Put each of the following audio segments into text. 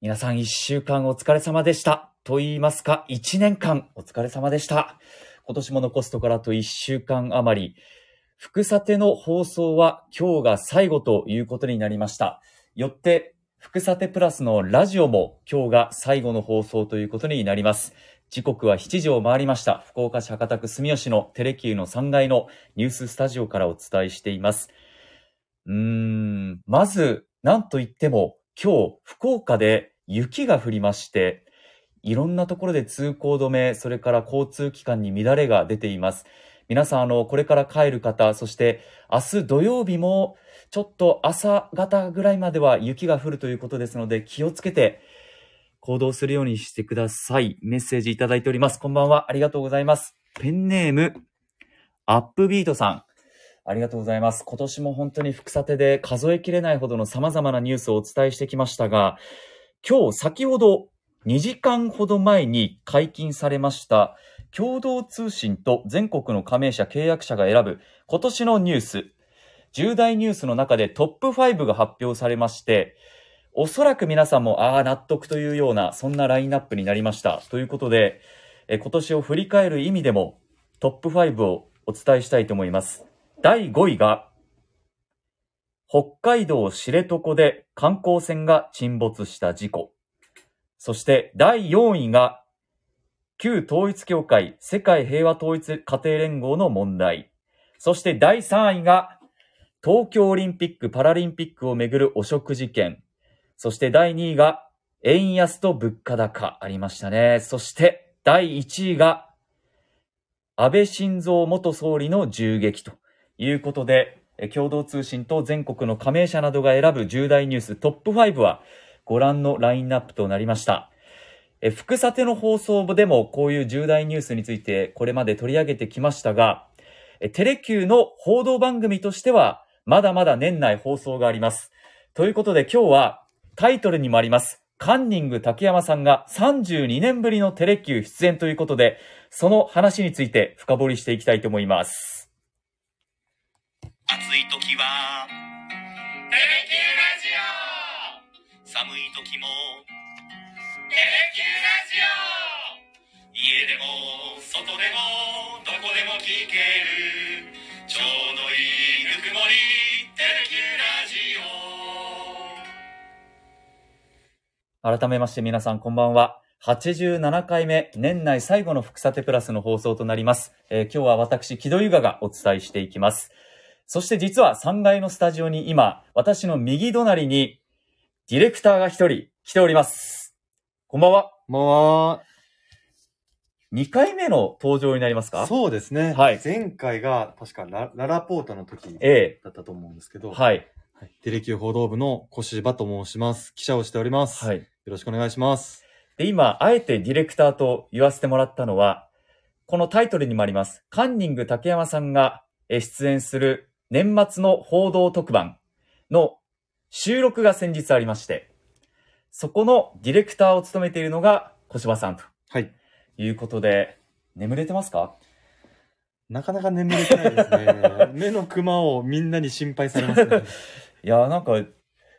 皆さん一週間お疲れ様でした。と言いますか、一年間お疲れ様でした。今年も残すところあと一週間余り。福さての放送は今日が最後ということになりました。よって、福さてプラスのラジオも今日が最後の放送ということになります。時刻は7時を回りました。福岡市博多区住吉のテレキューの3階のニューススタジオからお伝えしています。うーん、まず、なんといっても、今日、福岡で雪が降りまして、いろんなところで通行止め、それから交通機関に乱れが出ています。皆さん、あの、これから帰る方、そして明日土曜日も、ちょっと朝方ぐらいまでは雪が降るということですので、気をつけて行動するようにしてください。メッセージいただいております。こんばんは。ありがとうございます。ペンネーム、アップビートさん。ありがとうございます。今年も本当に福さてで数えきれないほどの様々なニュースをお伝えしてきましたが、今日先ほど2時間ほど前に解禁されました共同通信と全国の加盟者契約者が選ぶ今年のニュース、重大ニュースの中でトップ5が発表されまして、おそらく皆さんもああ納得というようなそんなラインナップになりました。ということで、え今年を振り返る意味でもトップ5をお伝えしたいと思います。第5位が、北海道知床で観光船が沈没した事故。そして第4位が、旧統一協会世界平和統一家庭連合の問題。そして第3位が、東京オリンピック・パラリンピックをめぐる汚職事件。そして第2位が、円安と物価高ありましたね。そして第1位が、安倍晋三元総理の銃撃ということで、共同通信と全国の加盟者などが選ぶ重大ニューストップ5はご覧のラインナップとなりました。え福さての放送でもこういう重大ニュースについてこれまで取り上げてきましたが、テレキューの報道番組としてはまだまだ年内放送があります。ということで今日はタイトルにもあります。カンニング竹山さんが32年ぶりのテレキュー出演ということで、その話について深掘りしていきたいと思います。暑い時は「テレキューラジオ」寒い時も「テレキューラジオ」家でも外でもどこでも聞ける。ちょうどいいぬくもり「テレキューラジオ」改めまして皆さんこんばんは。87回目、年内最後の福さてプラスの放送となります。えー今日は私、木戸優雅がお伝えしていきます。そして実は3階のスタジオに今、私の右隣に、ディレクターが一人来ております。こんばんは。も2回目の登場になりますう、か？そうですね。はい前回が、確かラ、ララポータの時えだったと思うんですけど、えはい。はい。テレキュー報道部の小芝と申します。記者をしております。はい。よろしくお願いします。で、今、あえてディレクターと言わせてもらったのは、このタイトルにもあります、カンニング竹山さんがえ出演する年末の報道特番の収録が先日ありまして、そこのディレクターを務めているのが小柴さんとはい。いうことで、眠れてますか？なかなか眠れてないですね。目のクマをみんなに心配されますね。いや、なんか、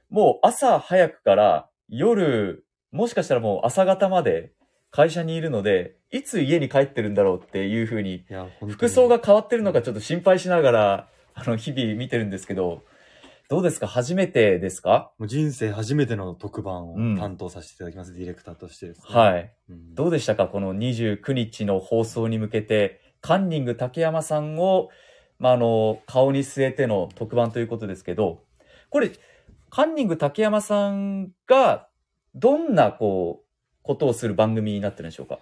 もう朝早くから夜、もしかしたらもう朝方まで会社にいるので、いつ家に帰ってるんだろうっていうふうに服装が変わってるのかちょっと心配しながら、あの、日々見てるんですけど、どうですか？初めてですか？もう人生初めての特番をうん担当させていただきます。ディレクターとしてですね。はい。うんどうでしたか？この29日の放送に向けて、カンニング竹山さんを、まあ、あの、顔に据えての特番ということですけど、これ、カンニング竹山さんが、どんな、こう、ことをする番組になってるんでしょうか？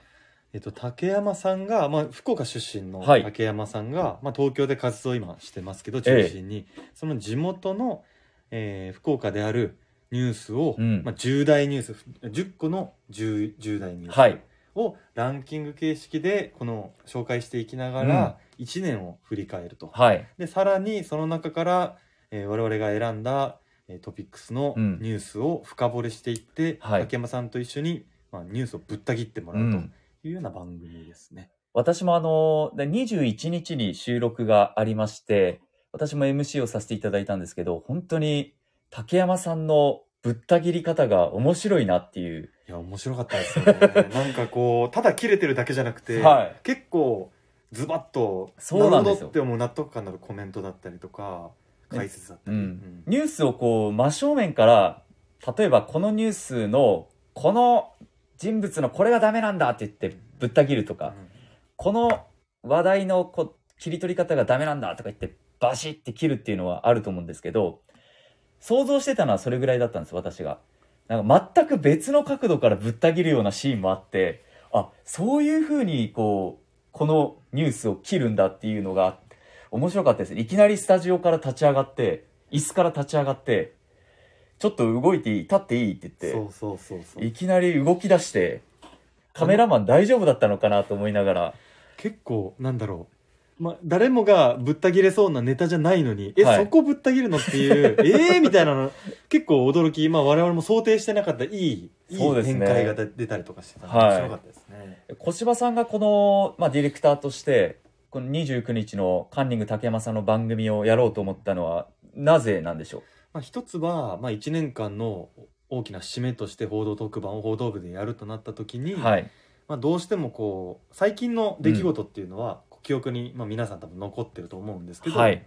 えっと、竹山さんが、まあ、福岡出身のはい。竹山さんが、まあ、東京で活動を今してますけど、中心に、その地元の、えー福岡であるニュースを、うん。まあ、重大ニュース、10個の重重大ニュースはい。をランキング形式で、この、紹介していきながら、1年を振り返ると。はい。で、さらに、その中から、えー我々が選んだ、えートピックスのうん。ニュースを深掘りしていって、はい。竹山さんと一緒に、まあ、ニュースをぶった切ってもらうと。うんいうような番組ですね。私もあの、で21日に収録がありまして、私も MC をさせていただいたんですけど、本当に竹山さんのぶった切り方が面白いなっていう。いや面白かったですね。なんかこうただ切れてるだけじゃなくて、はい。結構ズバッとそうなんですよ。って思う納得感のあるコメントだったりとか解説だったり、うん。ニュースをこう真正面から、例えばこのニュースの、この人物のこれがダメなんだって言ってぶった切るとか、この話題のこう切り取り方がダメなんだとか言ってバシッて切るっていうのはあると思うんですけど、想像してたのはそれぐらいだったんです、私が。なんか全く別の角度からぶった切るようなシーンもあって、あ、そういう風にこう、このニュースを切るんだっていうのが面白かったです。いきなりスタジオから立ち上がって、椅子から立ち上がって、ちょっと動いていい立っていいって言って、そうそうそうそう。いきなり動き出して、カメラマン大丈夫だったのかなと思いながら、結構なんだろう。まあ、誰もがぶった切れそうなネタじゃないのに、え、はい。そこぶった切るのっていう、ええみたいなの、結構驚き、まあ我々も想定してなかったいい、いい展開が出たりとかしてたんで、はい。面白かったですね。小芝さんがこの、まあ、ディレクターとして、この29日のカンニング竹山さんの番組をやろうと思ったのは、なぜなんでしょまあ一つは、まあ1年間の大きな節目として報道特番を報道部でやるとなった時に、うはい。まあどうしてもこう、最近の出来事っていうのは、記憶に、まあ皆さん多分残ってると思うんですけど、はい。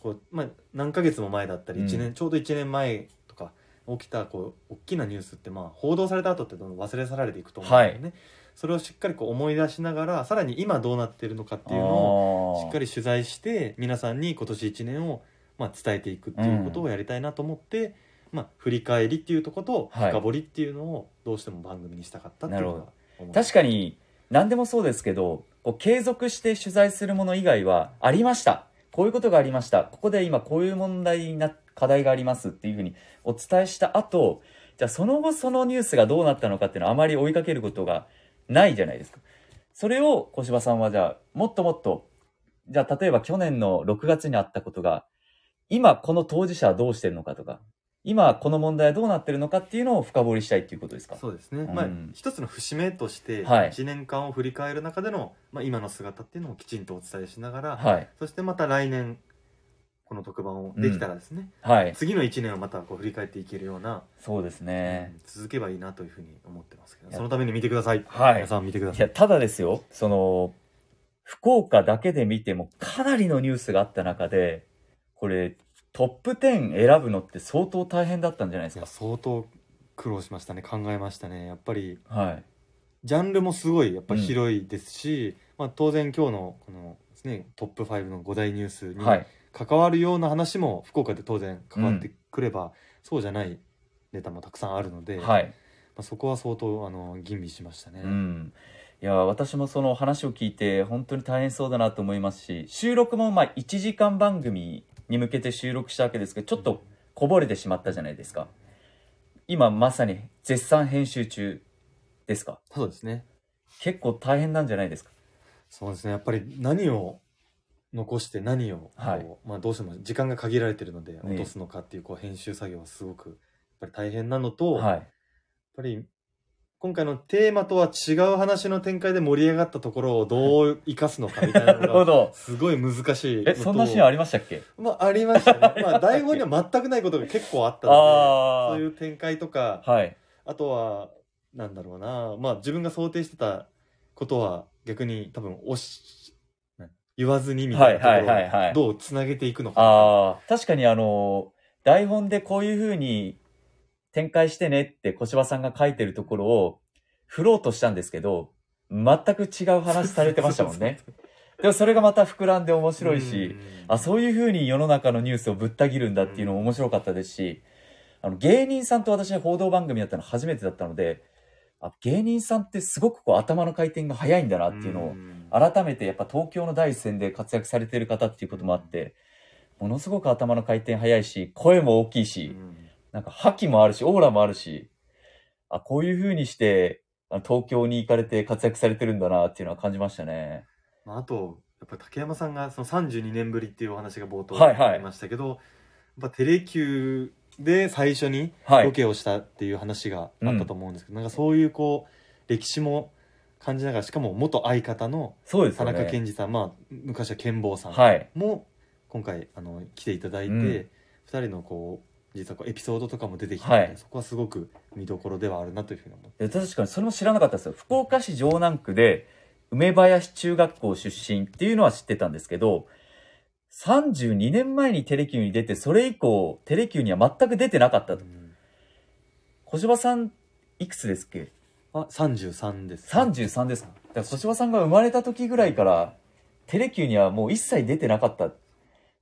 こうまあ、何ヶ月も前だったりうん一年、ちょうど1年前とか起きたこう大きなニュースって、まあ、報道された後ってどんどん忘れ去られていくと思うんですよね、それをしっかりこう思い出しながらさらに今どうなってるのかっていうのをしっかり。り取材して皆さんに今年1年を、まあ、伝えていくっていうことをやりたいなと思って、まあ、振り返りっていうところとはい深掘りっていうのをどうしても番組にしたかったっていうのが思い確かに、何でもそうですけど、こう継続して取材するもの以外は、ありました。こういうことがありました。ここで今こういう問題な、課題がありますっていうふうにお伝えした後、じゃあその後そのニュースがどうなったのかっていうのはあまり追いかけることがないじゃないですか。それを小芝さんはじゃあ、もっともっと、じゃあ例えば去年の6月にあったことが、今この当事者はどうしてるのかとか、今この問題はどうなってるのかっていうのを深掘りしたいっていうことですか？そうですね、うん。まあ一つの節目としてはい。1年間を振り返る中での、まあ、今の姿っていうのをきちんとお伝えしながら、はい。そしてまた来年この特番をできたらですね、はい。次の1年をまたこう振り返っていけるような、そうですね。うん続けばいいなというふうに思ってますけどいやそのために見てください、はい。皆さん見てください。いや、ただですよ、その、福岡だけで見てもかなりのニュースがあった中で、これ、トップ10選ぶのって相当大変だったんじゃないでいやすか。相当苦労しましたね考えましたねやっぱりはい。ジャンルもすごいやっぱり広いですし、まあ、当然今日のこのですねトップ5の5大ニュースにはい。関わるような話も福岡で当然関わってくれば、そうじゃないネタもたくさんあるので、まはい。あ、そこは相当あの吟味しましたね、うん。いや、私もその話を聞いて本当に大変そうだなと思いますし、収録もまあ1時間番組に向けて収録したわけですけど、ちょっとこぼれてしまったじゃないですか。今まさに絶賛編集中ですか？そうですね。結構大変なんじゃないですか？そうですね。やっぱり何を残して何をはい。まあ、どうしても時間が限られてるのでえ落とすのかっていうこう編集作業はすごくやっぱり大変なのと、やっはい。ぱり今回のテーマとは違う話の展開で盛り上がったところをどう生かすのかみたいなのが。すごい難しいえ、そんなシーンありましたっけ？まあ、ありましたね。まあ、台本には全くないことが結構あったので、あそういう展開とか、あ。はい。あとは、なんだろうな、まあ、自分が想定してたことは逆に多分、押し、な言わずにみたいなところをどうつなげていくのか。確かにあの、台本でこういう風に展開してねって小芝さんが書いてるところを振ろうとしたんですけど、全く違う話されてましたもんね。でもそれがまた膨らんで面白いし、あ、そういう風に世の中のニュースをぶった切るんだっていうのも面白かったですし、あの、芸人さんと私報道番組やったの初めてだったので、あ芸人さんってすごくこう頭の回転が早いんだなっていうのを改めてやっぱ東京の第一線で活躍されてる方っていうこともあって、ものすごく頭の回転早いし、声も大きいし、なんか覇気もあるし、オーラもあるし、あ、こういう風にして、東京に行かれて活躍されてるんだなっていうのは感じましたね。まあ、あと、やっぱ竹山さんがその32年ぶりっていうお話が冒頭はいはいありましたけど、やっぱテレキューで最初にはい。ロケをしたっていう話があったと思うんですけど、なんかそういうこう歴史も感じながらしかも元相方の田そうですよね。中健二さん、まあ昔は健坊さんはい。も今回あの来ていただいて、うん2人のこう実はこうエピソードとかも出てきて、はいそこはすごく見どころではあるなというふうに思ってで確かにそれも知らなかったですよ。福岡市城南区で、梅林中学校出身っていうのは知ってたんですけど、32年前にテレキューに出て、それ以降、テレキューには全く出てなかったと。小芝さん、いくつですっけ？あ33です、?33 ですかだから小芝さんが生まれた時ぐらいから、テレキューにはもう一切出てなかった。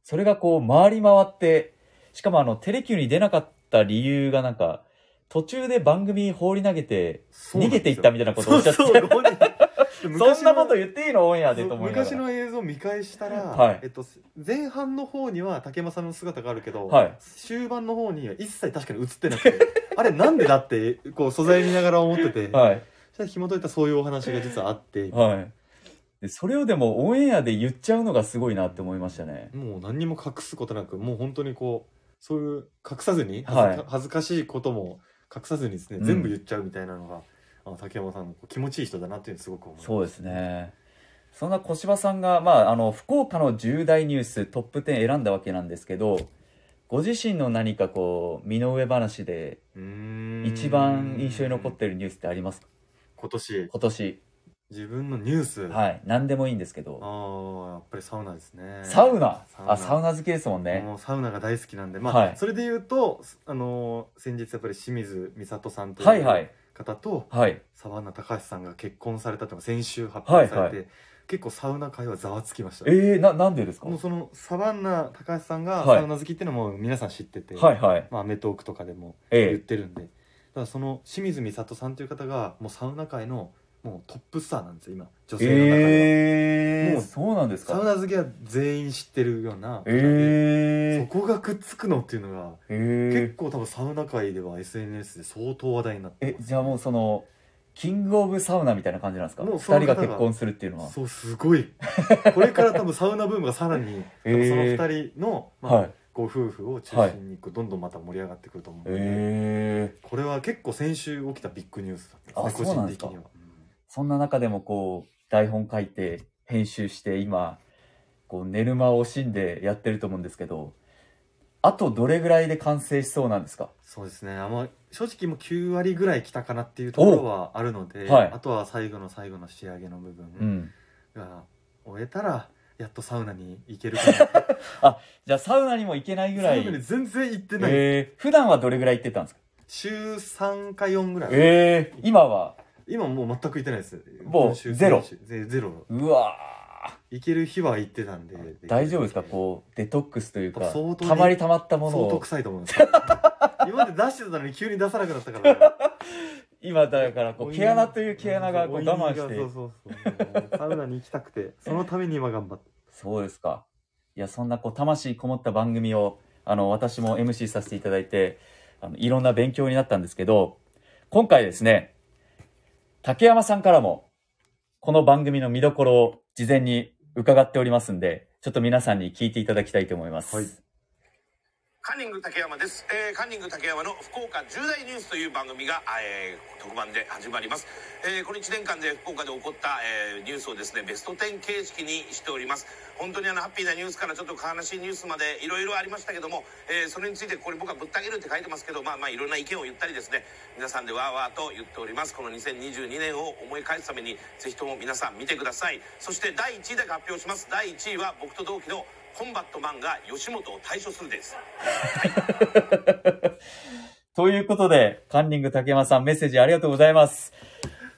それがこう、回り回って、しかもあの、テレキューに出なかった理由がなんか、途中で番組放り投げて、逃げていったみたいなことをおっしゃってそうそそんなこと言っていいのオンエアでと思い。昔の映像を見返したら、はいえっと、前半の方には竹山さんの姿があるけど、はい終盤の方には一切確かに映ってなくてあれなんでだってこう素材見ながら思ってて、はい。そしたら紐解いたらそういうお話が実はあって、はい。で、それをでもオンエアで言っちゃうのがすごいなって思いましたね。もう何にも隠すことなくもう本当にこうそういう隠さずに恥ずか,、はい恥ずかしいことも隠さずにですね、うん。全部言っちゃうみたいなのがあの竹山さんこう気持ちいい人だなっていうのすごく思います。そうですね。そんな小芝さんが、まあ、あの、福岡の重大ニューストップ10選んだわけなんですけど、ご自身の何かこう、身の上話でうーん。一番印象に残ってるニュースってありますか？今年。今年。自分のニュース、はい。何でもいいんですけど。ああやっぱりサウナですねサウナ？サウナあ、サウナ好きですもんね。もうサウナが大好きなんでまあ、はいそれで言うとあのー先日やっぱり清水美里さんというはいはい。方とはい。沢名隆さんが結婚されたというのが先週発表されて、はい結構サウナ界はざわつきましたえー、な、なんでですか？もうそのサバンナ高橋さんがはいサウナ好きっていうのも皆さん知ってて、はいはい。まあ、アメトークとかでも言っえてるんで、だからその清水美里さんという方がもうサウナ界のもうトップスターなんですよ今女ー、性の中では、えー、もうそうなんですか？サウナ好きは全員知ってるような、えー、そこがくっつくのっていうのがえ結ー、構多分サウナ界では SNS で相当話題になってえ、じゃあもうその、キングオブサウナみたいな感じなんですか？二もうその方が人が結婚するっていうのは。そうすごい。これから多分サウナブームがさらに、えー。その二人の、まあはい。ご夫婦を中心にこうどんどんまた盛り上がってくると思うので、えー、これは結構先週起きたビッグニュースだったんですね個人的には、そんな中でもこう、台本書いて、編集して、今、こう、寝る間を惜しんでやってると思うんですけど、あとどれぐらいで完成しそうなんですか？そうですね。あんま正直もう9割ぐらい来たかなっていうところはあるので、はい。あとは最後の最後の仕上げの部う分ん。が終えたらやっとサウナに行けるかな じゃあサウナにも行けないぐらい。サウナに、全然行ってない、えー、普段はどれぐらい行ってたんですか？週3か4ぐらい、えー、今は、今もう全く行ってないです。もうゼロ。ゼゼロ。うわ行ける日は行ってたんでー大丈夫ですか？こう、デトックスというか、たまりたまったもの相当を、臭いと思うんですよ。今まで出してたのに急に出さなくなったから。今だからこう、毛穴という毛穴がこう我慢して。そう、そうそうサウナに行きたくてそのために今頑張ってそうですか。いや、そんなこう、魂こもった番組を、あの、私も MC させていただいて、あの、いろんな勉強になったんですけど、今回ですね、竹山さんからも、この番組の見どころを事前に伺っておりますんで、ちょっと皆さんに聞いていただきたいと思います。はいカンニング竹山です、えーカンニング竹山の福岡重大ニュースという番組が、えー特番で始まります、えーこの1年間で福岡で起こった、えーニュースをですねベスト10形式にしております。本当にあのハッピーなニュースからちょっと悲しいニュースまでいろいろありましたけども、えーそれについてこれ僕はぶった切るって書いてますけどまあまあいろんな意見を言ったりですね皆さんでわーわーと言っております。この2022年を思い返すためにぜひとも皆さん見てください。そして第1位だけ発表します。第1位は僕と同期のコンバットマンが吉本を退所するです ということで、カンニング竹山さんメッセージありがとうございます。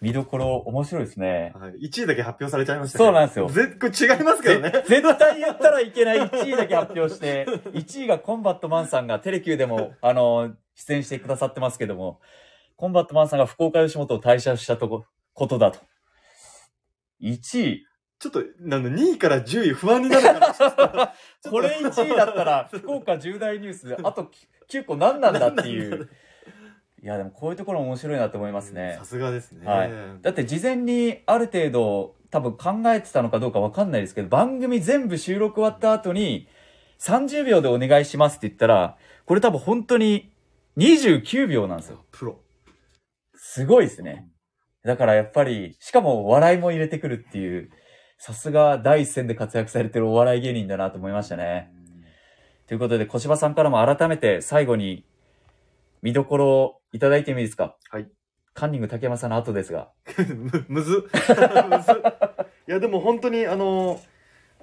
見どころ面白いですね。はい、1位だけ発表されちゃいましたねそうなんですよぜこれ違いますけどねぜ絶対言ったらいけない1位だけ発表して、1位がコンバットマンさんがテレキューでも、あの、出演してくださってますけども、コンバットマンさんが福岡吉本を退社したとこ、ことだと。1位。ちょっとなんだ2位から10位不安になるからこれ1位だったら、福岡重大ニュースで、あと9個何なんだっていう。いや、でもこういうところ面白いなと思いますねさ。すがですね、はいだって事前にある程度多分考えてたのかどうかわかんないですけど、番組全部収録終わった後に30秒でお願いしますって言ったら、これ多分本当に29秒なんですよ。プロすごいですね。だからやっぱり、しかも笑いも入れてくるっていう、さすが第一線で活躍されてるお笑い芸人だなと思いましたね。ということで、小芝さんからも改めて最後に見どころをいただいてもいいですか？はい。カンニング竹山さんの後ですが。む、むずっ。むずっ。いや、でも本当に、あの、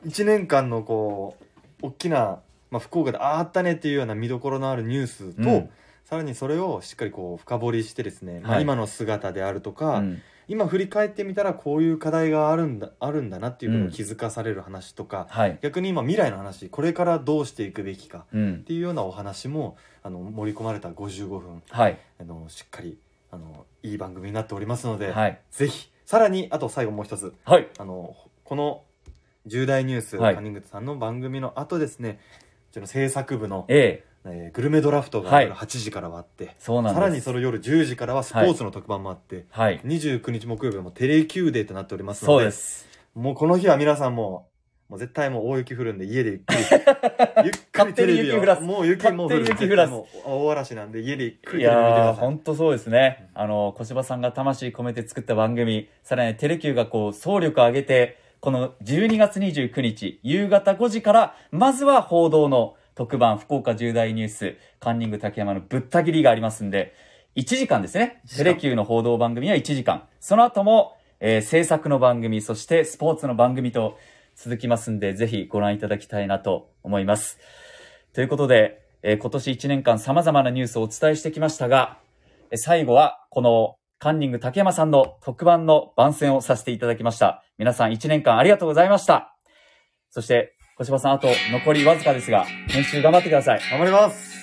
一年間のこう、大きな、まあ、福岡であああったねっていうような見どころのあるニュースと、うんさらにそれをしっかりこう深掘りしてですね、まあ、はい今の姿であるとか、うん今振り返ってみたらこういう課題があるんだあるんだなっていうことを気づかされる話とか、はい。逆に今未来の話これからどうしていくべきかうんっ。ていうようなお話もあの盛り込まれた55分はい。あのしっかりあのいい番組になっておりますので、はい。ぜひさらにあと最後もう一つはい。あのこの重大ニュース、はいカニングさんの番組の後ですねうちの制作部の、えええーグルメドラフトがはい夜8時からはあって、そうなんです。さらにその夜10時からはスポーツの特番もあって、はい。29日木曜日はもうテレキューデーとなっておりますのでそうです。もうこの日は皆さんももう絶対もう大雪降るんで家でゆっくり ゆっくりテレビを勝手に雪降らすもう雪もう降る勝手に雪降らすもう大嵐なんで家でゆっくいりテレビ見てくやー、ださいほんとそうですね。あの、小柴さんが魂込めて作った番組、さらにテレキューがこう、総力を上げて、この12月29日、夕方5時から、まずは報道の特番、福岡重大ニュース、カンニング竹山のぶった切りがありますんで、1時間ですね。テレキューの報道番組は1時間。その後も、えー制作の番組、そしてスポーツの番組と続きますんで、ぜひご覧いただきたいなと思います。ということで、えー今年1年間様々なニュースをお伝えしてきましたが、えー最後はこのカンニング竹山さんの特番の番宣をさせていただきました。皆さん1年間ありがとうございました。そして、小柴さんあと残りわずかですが、編集頑張ってください。頑張ります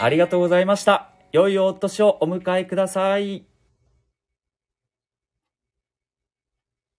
ありがとうございました。良いお年をお迎えください。